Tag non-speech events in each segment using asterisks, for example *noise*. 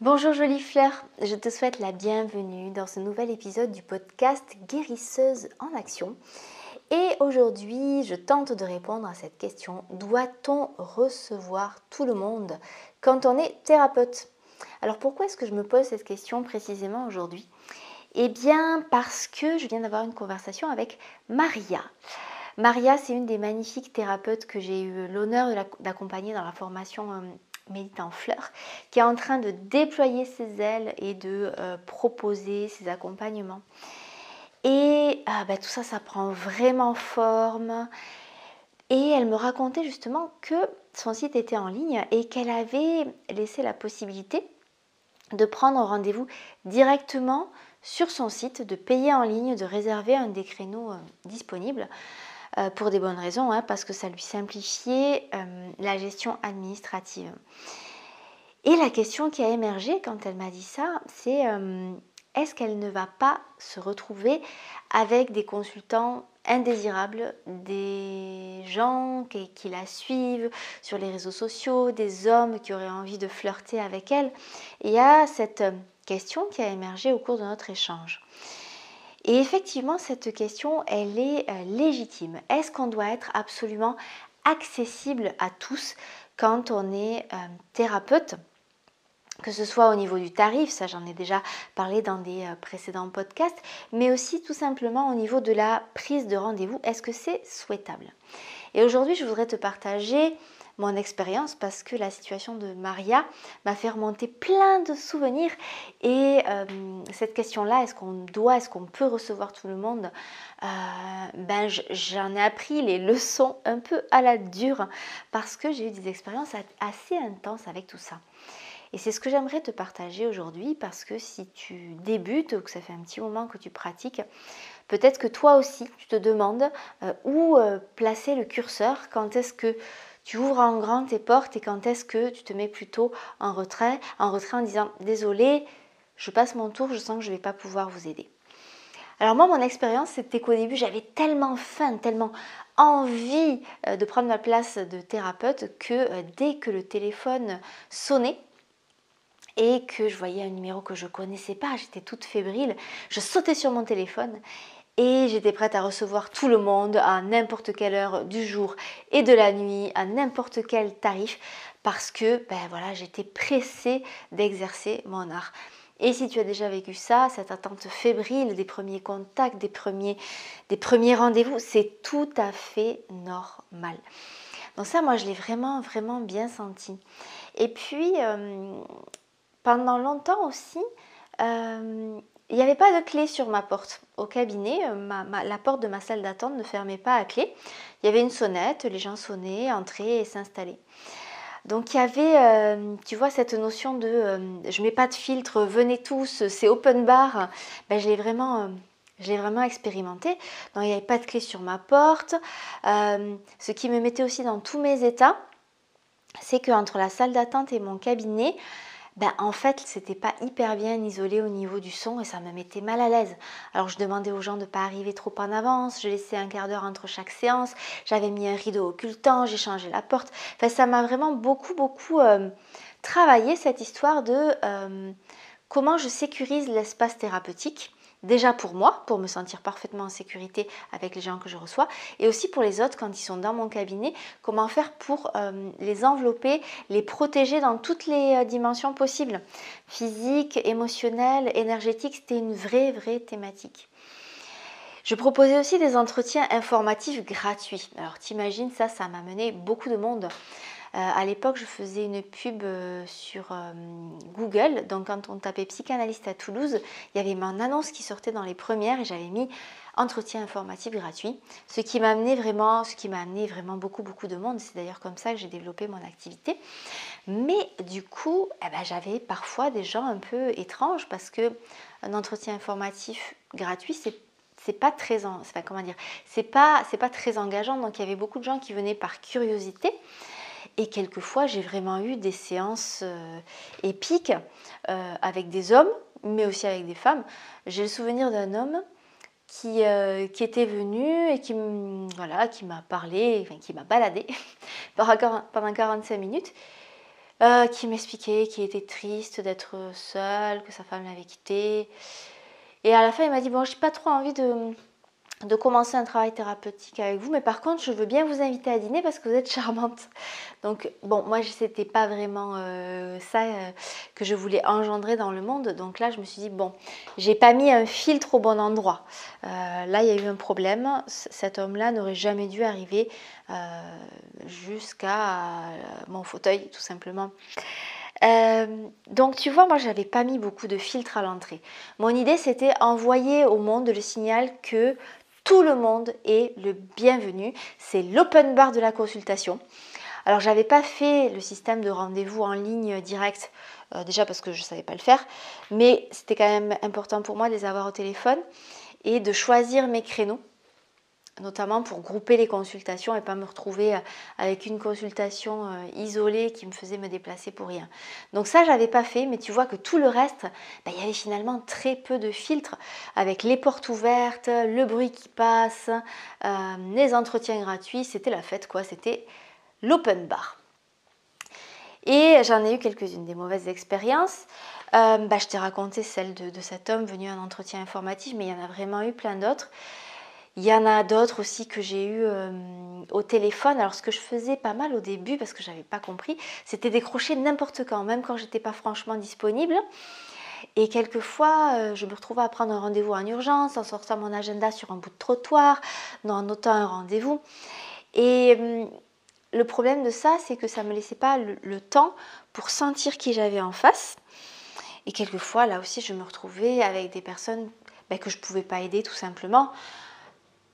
Bonjour jolie fleur, je te souhaite la bienvenue dans ce nouvel épisode du podcast Guérisseuse en action. Et aujourd'hui, je tente de répondre à cette question, doit-on recevoir tout le monde quand on est thérapeute? Alors pourquoi est-ce que je me pose cette question précisément aujourd'hui? Eh bien parce que je viens d'avoir une conversation avec Maria. Maria, c'est une des magnifiques thérapeutes que j'ai eu l'honneur d'accompagner dans la formation Médite en fleurs, qui est en train de déployer ses ailes et de euh, proposer ses accompagnements. Et ah, bah, tout ça, ça prend vraiment forme. Et elle me racontait justement que son site était en ligne et qu'elle avait laissé la possibilité de prendre rendez-vous directement sur son site, de payer en ligne, de réserver un des créneaux euh, disponibles. Euh, pour des bonnes raisons, hein, parce que ça lui simplifiait euh, la gestion administrative. Et la question qui a émergé quand elle m'a dit ça, c'est euh, est-ce qu'elle ne va pas se retrouver avec des consultants indésirables, des gens qui, la suivent sur les réseaux sociaux, des hommes qui auraient envie de flirter avec elle? Et il y a cette question qui a émergé au cours de notre échange. Et effectivement, cette question, elle est euh, légitime. Est-ce qu'on doit être absolument accessible à tous quand on est euh, thérapeute que ce soit au niveau du tarif, ça j'en ai déjà parlé dans des euh, précédents podcasts, mais aussi tout simplement au niveau de la prise de rendez-vous, est-ce que c'est souhaitable? Et aujourd'hui, je voudrais te partager mon expérience parce que la situation de Maria m'a fait remonter plein de souvenirs et euh, cette question-là, est-ce qu'on doit, est-ce qu'on peut recevoir tout le monde? Euh, Ben j'en ai appris les leçons un peu à la dure parce que j'ai eu des expériences assez intenses avec tout ça. Et c'est ce que j'aimerais te partager aujourd'hui parce que si tu débutes ou que ça fait un petit moment que tu pratiques, peut-être que toi aussi tu te demandes euh, où placer le curseur, quand est-ce que tu ouvres en grand tes portes et quand est-ce que tu te mets plutôt en retrait, en retrait en disant désolé, je passe mon tour, je sens que je ne vais pas pouvoir vous aider. Alors moi, mon expérience, c'était qu'au début, j'avais tellement faim, tellement envie euh, de prendre ma place de thérapeute que euh, dès que le téléphone sonnait, et que je voyais un numéro que je connaissais pas, j'étais toute fébrile, je sautais sur mon téléphone et j'étais prête à recevoir tout le monde à n'importe quelle heure du jour et de la nuit, à n'importe quel tarif, parce que ben voilà, j'étais pressée d'exercer mon art. Et si tu as déjà vécu ça, cette attente fébrile des premiers contacts, des premiers, des premiers rendez-vous, c'est tout à fait normal. Donc ça, moi, je l'ai vraiment, vraiment bien senti. Et puis, euh, pendant longtemps aussi, euh, il n'y avait pas de clé sur ma porte au cabinet. Euh, la porte de ma salle d'attente ne fermait pas à clé. Il y avait une sonnette, les gens sonnaient, entraient et s'installaient. Donc il y avait, euh, tu vois, cette notion de euh, je mets pas de filtre, venez tous, c'est open bar. Ben, je l'ai vraiment, vraiment expérimenté. Donc il n'y avait pas de clé sur ma porte. ce qui me mettait aussi dans tous mes états, c'est qu'entre la salle d'attente et mon cabinet, ben, en fait, c'était pas hyper bien isolé au niveau du son et ça me mettait mal à l'aise. Alors je demandais aux gens de ne pas arriver trop en avance, je laissais un quart d'heure entre chaque séance, j'avais mis un rideau occultant, j'ai changé la porte. Enfin, ça m'a vraiment beaucoup, beaucoup euh, travaillé cette histoire de euh, comment je sécurise l'espace thérapeutique Déjà pour moi, pour me sentir parfaitement en sécurité avec les gens que je reçois, et aussi pour les autres quand ils sont dans mon cabinet, comment faire pour euh, les envelopper, les protéger dans toutes les euh, dimensions possibles. Physique, émotionnelle, énergétique, c'était une vraie, vraie thématique. Je proposais aussi des entretiens informatifs gratuits. Alors t'imagines, ça, ça m'a mené beaucoup de monde. Euh, à l'époque, je faisais une pub euh, sur euh, Google. Donc, quand on tapait psychanalyste à Toulouse, il y avait mon annonce qui sortait dans les premières et j'avais mis entretien informatif gratuit. Ce qui m'a amené vraiment, ce qui m'a amené vraiment beaucoup, beaucoup de monde. C'est d'ailleurs comme ça que j'ai développé mon activité. Mais du coup, eh ben, j'avais parfois des gens un peu étranges parce que un entretien informatif gratuit, c'est c'est pas très comment dire c'est pas c'est pas très engageant donc il y avait beaucoup de gens qui venaient par curiosité et quelquefois, j'ai vraiment eu des séances euh, épiques euh, avec des hommes, mais aussi avec des femmes. J'ai le souvenir d'un homme qui, euh, qui, était venu et qui, m'a parlé, qui m'a baladé *laughs* pendant 45 minutes. qui m'expliquait qu'il était triste d'être seul, que sa femme l'avait quitté. Et à la fin, il m'a dit Bon, j'ai pas trop envie de, de commencer un travail thérapeutique avec vous, mais par contre, je veux bien vous inviter à dîner parce que vous êtes *laughs* charmante. Donc, bon, moi, c'était pas vraiment euh, ça euh, que je voulais engendrer dans le monde. Donc là, je me suis dit, bon, j'ai pas mis un filtre au bon endroit. Euh, là, il y a eu un problème. cet homme-là n'aurait jamais dû arriver jusqu'à mon fauteuil, tout simplement. donc tu vois, moi j'avais pas mis beaucoup de filtres à l'entrée. Mon idée c'était envoyer au monde le signal que tout le monde est le bienvenu. C'est l'open bar de la consultation. Alors j'avais pas fait le système de rendez-vous en ligne direct, euh, déjà parce que je ne savais pas le faire, mais c'était quand même important pour moi de les avoir au téléphone et de choisir mes créneaux notamment pour grouper les consultations et pas me retrouver euh, avec une consultation euh, isolée qui me faisait me déplacer pour rien. Donc ça, j'avais pas fait, mais tu vois que tout le reste, bah, il y avait finalement très peu de filtres avec les portes ouvertes, le bruit qui passe, euh, les entretiens gratuits, c'était la fête quoi, c'était l'open bar. Et j'en ai eu quelques-unes des mauvaises expériences. Bah, je t'ai raconté celle de, de, cet homme venu à un entretien informatif, mais il y en a vraiment eu plein d'autres. Il y en a d'autres aussi que j'ai eu euh, au téléphone. Alors ce que je faisais pas mal au début parce que j'avais pas compris, c'était décrocher n'importe quand, même quand j'étais pas franchement disponible. Et quelquefois, euh, je me retrouvais à prendre un rendez-vous en urgence, en sortant mon agenda sur un bout de trottoir, en notant un rendez-vous. Et euh, le problème de ça, c'est que ça ne me laissait pas le, temps pour sentir qui j'avais en face. Et quelquefois, là aussi, je me retrouvais avec des personnes ben, que je ne pouvais pas aider tout simplement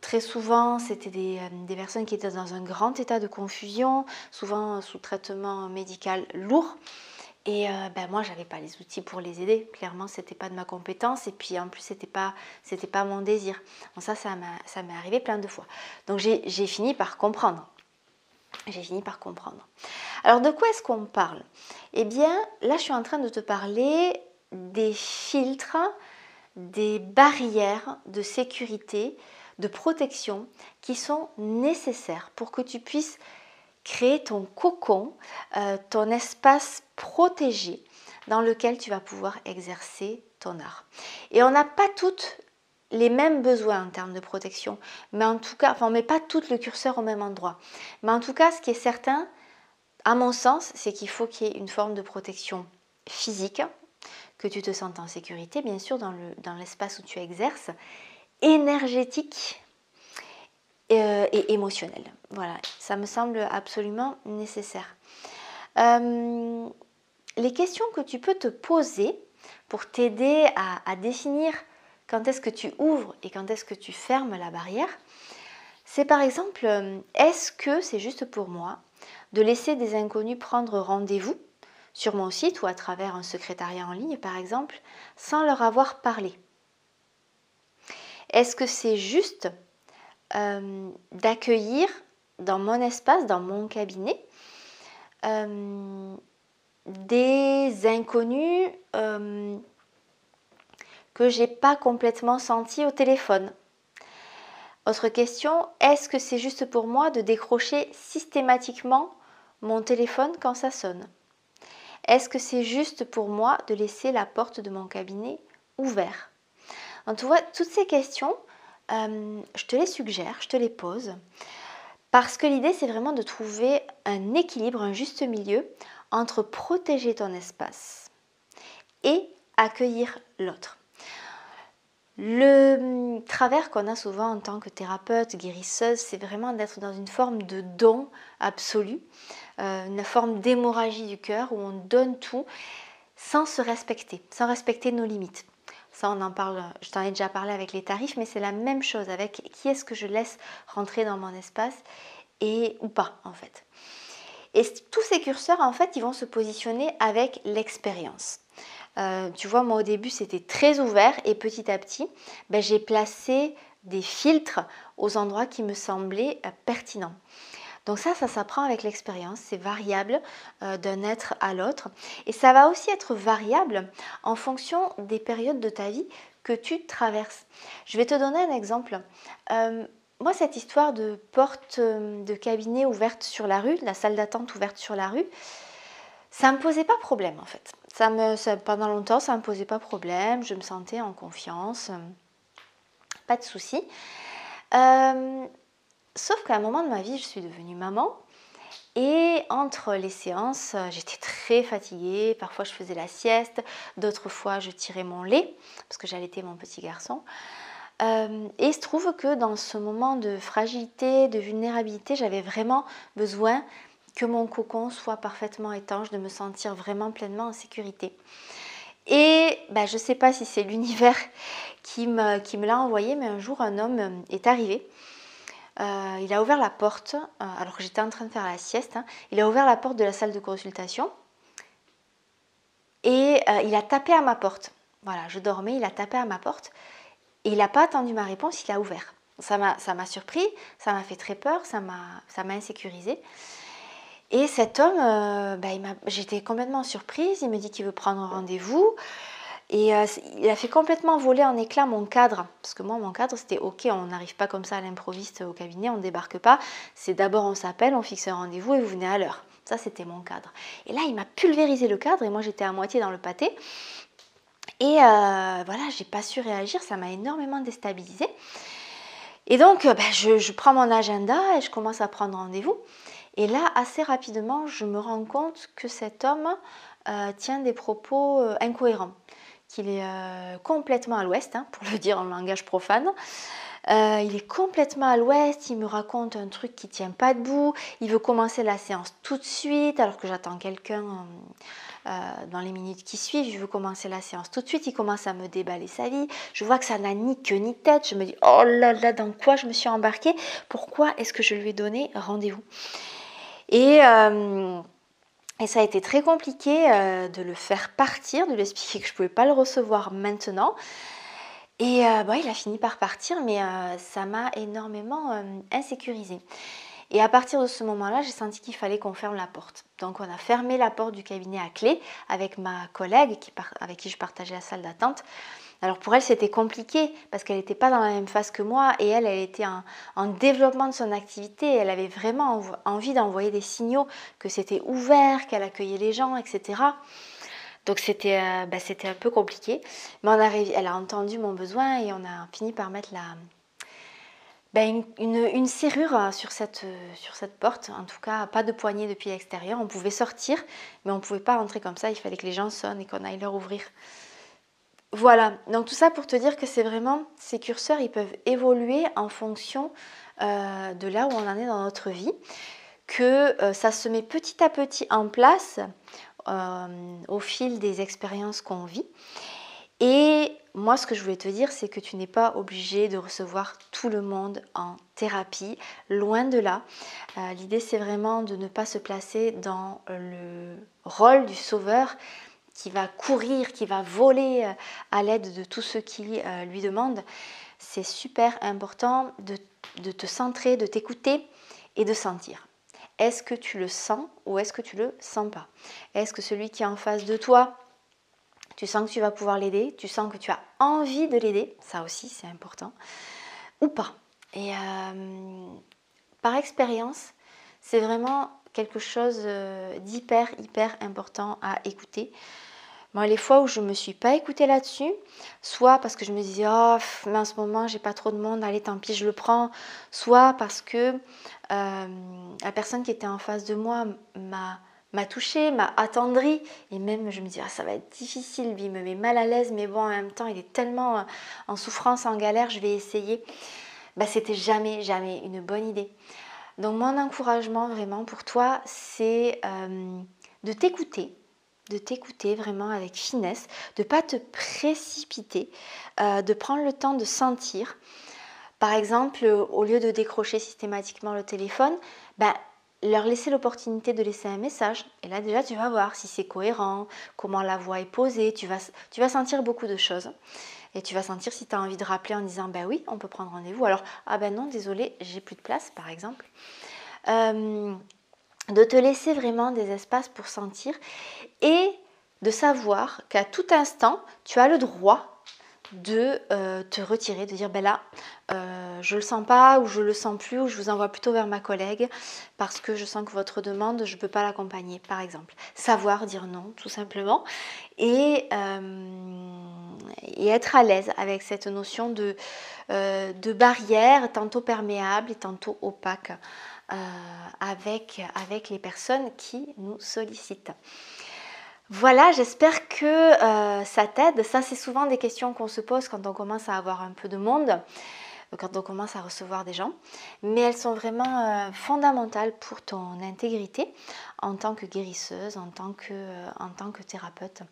Très souvent, c'était euh, des, personnes qui étaient dans un grand état de confusion, souvent sous traitement médical lourd. Et euh, ben moi, j'avais pas les outils pour les aider. Clairement, c'était pas de ma compétence. Et puis en plus, c'était pas, c'était pas mon désir. Bon, ça, ça m'est arrivé plein de fois. Donc j'ai fini par comprendre. J'ai fini par comprendre. Alors de quoi est-ce qu'on parle? Eh bien, là, je suis en train de te parler des filtres, des barrières de sécurité de protection qui sont nécessaires pour que tu puisses créer ton cocon, euh, ton espace protégé dans lequel tu vas pouvoir exercer ton art. Et on n'a pas toutes les mêmes besoins en termes de protection, mais en tout cas, enfin on met pas tout le curseur au même endroit. Mais en tout cas, ce qui est certain, à mon sens, c'est qu'il faut qu'il y ait une forme de protection physique, que tu te sentes en sécurité, bien sûr, dans l'espace dans où tu exerces, énergétique euh, et, émotionnel. Voilà, ça me semble absolument nécessaire. Euh, les questions que tu peux te poser pour t'aider à, définir quand est-ce que tu ouvres et quand est-ce que tu fermes la barrière, c'est par exemple, euh, est-ce que c'est juste pour moi de laisser des inconnus prendre rendez-vous sur mon site ou à travers un secrétariat en ligne par exemple, sans leur avoir parlé? Est-ce que c'est juste euh, d'accueillir dans mon espace, dans mon cabinet, euh, des inconnus euh, que j'ai pas complètement sentis au téléphone? Autre question, est-ce que c'est juste pour moi de décrocher systématiquement mon téléphone quand ça sonne? Est-ce que c'est juste pour moi de laisser la porte de mon cabinet ouverte? Donc, tu vois, toutes ces questions, euh, je te les suggère, je te les pose, parce que l'idée, c'est vraiment de trouver un équilibre, un juste milieu entre protéger ton espace et accueillir l'autre. Le travers qu'on a souvent en tant que thérapeute, guérisseuse, c'est vraiment d'être dans une forme de don absolu, euh, une forme d'hémorragie du cœur où on donne tout sans se respecter, sans respecter nos limites. Ça, on en parle, je t'en ai déjà parlé avec les tarifs, mais c'est la même chose avec qui est-ce que je laisse rentrer dans mon espace et ou pas en fait. Et tous ces curseurs, en fait, ils vont se positionner avec l'expérience. Euh, tu vois, moi au début, c'était très ouvert et petit à petit, ben, j'ai placé des filtres aux endroits qui me semblaient euh, pertinents. Donc ça, ça s'apprend avec l'expérience, c'est variable euh, d'un être à l'autre. Et ça va aussi être variable en fonction des périodes de ta vie que tu traverses. Je vais te donner un exemple. Euh, moi, cette histoire de porte euh, de cabinet ouverte sur la rue, la salle d'attente ouverte sur la rue, ça me posait pas problème en fait. Ça me, pendant longtemps, ça me posait pas problème. Je me sentais en confiance, pas de souci. Sauf qu'à un moment de ma vie, je suis devenue maman. Et entre les séances, j'étais très fatiguée. Parfois, je faisais la sieste. D'autres fois, je tirais mon lait parce que j'allaitais mon petit garçon. Euh, et il se trouve que dans ce moment de fragilité, de vulnérabilité, j'avais vraiment besoin que mon cocon soit parfaitement étanche, de me sentir vraiment pleinement en sécurité. Et ben, je ne sais pas si c'est l'univers *laughs* qui me l'a envoyé, mais un jour un homme est arrivé. Euh, il a ouvert la porte, euh, alors que j'étais en train de faire la sieste, hein. il a ouvert la porte de la salle de consultation et euh, il a tapé à ma porte. Voilà, je dormais, il a tapé à ma porte et il n'a pas attendu ma réponse, il a ouvert. Ça m'a surpris, ça m'a fait très peur, ça m'a insécurisé. Et cet homme, bah, j'étais complètement surprise. Il me dit qu'il veut prendre rendez-vous. Et euh, il a fait complètement voler en éclats mon cadre. Parce que moi, mon cadre, c'était OK, on n'arrive pas comme ça à l'improviste au cabinet, on ne débarque pas. C'est d'abord on s'appelle, on fixe un rendez-vous et vous venez à l'heure. Ça, c'était mon cadre. Et là, il m'a pulvérisé le cadre et moi, j'étais à moitié dans le pâté. Et euh, voilà, j'ai pas su réagir, ça m'a énormément déstabilisée. Et donc, bah, je, je, prends mon agenda et je commence à prendre rendez-vous. Et là, assez rapidement, je me rends compte que cet homme euh, tient des propos euh, incohérents, qu'il est euh, complètement à l'ouest, hein, pour le dire en langage profane. il est complètement à l'ouest, il me raconte un truc qui tient pas debout, il veut commencer la séance tout de suite alors que j'attends quelqu'un dans les minutes qui suivent, je veux commencer la séance tout de suite, il commence à me déballer sa vie, je vois que ça n'a ni queue ni tête, je me dis oh là là, dans quoi je me suis embarquée, pourquoi est-ce que je lui ai donné rendez-vous? Euh, et, ça a été très compliqué euh, de le faire partir, de lui expliquer que je ne pouvais pas le recevoir maintenant. Et euh, il a fini par partir, mais ça m'a énormément insécurisée. Et à partir de ce moment-là, j'ai senti qu'il fallait qu'on ferme la porte. Donc on a fermé la porte du cabinet à clé avec ma collègue avec qui je partageais la salle d'attente. Alors pour elle, c'était compliqué parce qu'elle n'était pas dans la même phase que moi et elle, elle était en, développement de son activité. Elle avait vraiment envie d'envoyer des signaux que c'était ouvert, qu'elle accueillait les gens, etc. Donc c'était euh, bah, un peu compliqué. Mais on a, elle a entendu mon besoin et on a fini par mettre la, bah, une, serrure sur cette, sur cette porte. En tout cas, pas de poignée depuis l'extérieur. On pouvait sortir, mais on ne pouvait pas rentrer comme ça. Il fallait que les gens sonnent et qu'on aille leur ouvrir. Voilà, donc tout ça pour te dire que c'est vraiment, ces curseurs, ils peuvent évoluer en fonction euh, de là où on en est dans notre vie, que euh, ça se met petit à petit en place euh, au fil des expériences qu'on vit. Et moi, ce que je voulais te dire, c'est que tu n'es pas obligé de recevoir tout le monde en thérapie, loin de là. L'idée, c'est vraiment de ne pas se placer dans le rôle du sauveur, qui va courir, qui va voler euh, à l'aide de tous ceux qui euh, lui demandent. C'est super important de, te centrer, de t'écouter et de sentir. Est-ce que tu le sens ou est-ce que tu le sens pas? Est-ce que celui qui est en face de toi, tu sens que tu vas pouvoir l'aider Tu sens que tu as envie de l'aider Ça aussi, c'est important. Ou pas? Et euh, par expérience, c'est vraiment quelque chose d'hyper, hyper important à écouter les fois où je ne me suis pas écoutée là-dessus, soit parce que je me disais, oh, mais en ce moment, j'ai pas trop de monde, allez, tant pis, je le prends, soit parce que euh, la personne qui était en face de moi m'a m'a touchée, m'a attendrie, et même je me dis, ah, ça va être difficile, lui, il me met mal à l'aise, mais bon, en même temps, il est tellement euh, en souffrance, en galère, je vais essayer. Bah, c'était jamais, jamais une bonne idée. Donc, mon encouragement vraiment pour toi, c'est euh, de t'écouter, de t'écouter vraiment avec finesse, de ne pas te précipiter, euh, de prendre le temps de sentir. Par exemple, au lieu de décrocher systématiquement le téléphone, ben, leur laisser l'opportunité de laisser un message. Et là déjà, tu vas voir si c'est cohérent, comment la voix est posée, tu vas, tu vas sentir beaucoup de choses. Et tu vas sentir si tu as envie de rappeler en disant, ben oui, on peut prendre rendez-vous. Alors, ah ben non, désolé, j'ai plus de place, par exemple. Euh, de te laisser vraiment des espaces pour sentir et de savoir qu'à tout instant, tu as le droit de euh, te retirer, de dire ben là, euh, je le sens pas ou je le sens plus ou je vous envoie plutôt vers ma collègue parce que je sens que votre demande, je ne peux pas l'accompagner, par exemple. Savoir dire non, tout simplement, et, euh, être à l'aise avec cette notion de, barrière, tantôt perméable et tantôt opaque, avec les personnes qui nous sollicitent. Voilà, j'espère que euh, ça t'aide. Ça, c'est souvent des questions qu'on se pose quand on commence à avoir un peu de monde, euh, quand on commence à recevoir des gens. Mais elles sont vraiment euh, fondamentales pour ton intégrité en tant que guérisseuse, en tant que, en tant que thérapeute.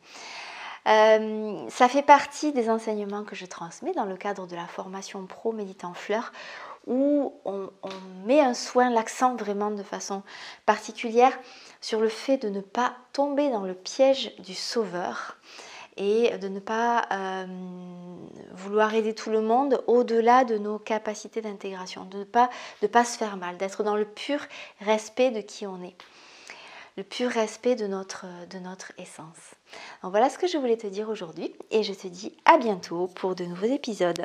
ça fait partie des enseignements que je transmets dans le cadre de la formation pro Méditant Fleur où on, met un soin, l'accent vraiment de façon particulière sur le fait de ne pas tomber dans le piège du sauveur et de ne pas euh, vouloir aider tout le monde au-delà de nos capacités d'intégration, de ne pas, se faire mal, d'être dans le pur respect de qui on est, le pur respect de notre, de notre essence. Donc voilà ce que je voulais te dire aujourd'hui et je te dis à bientôt pour de nouveaux épisodes.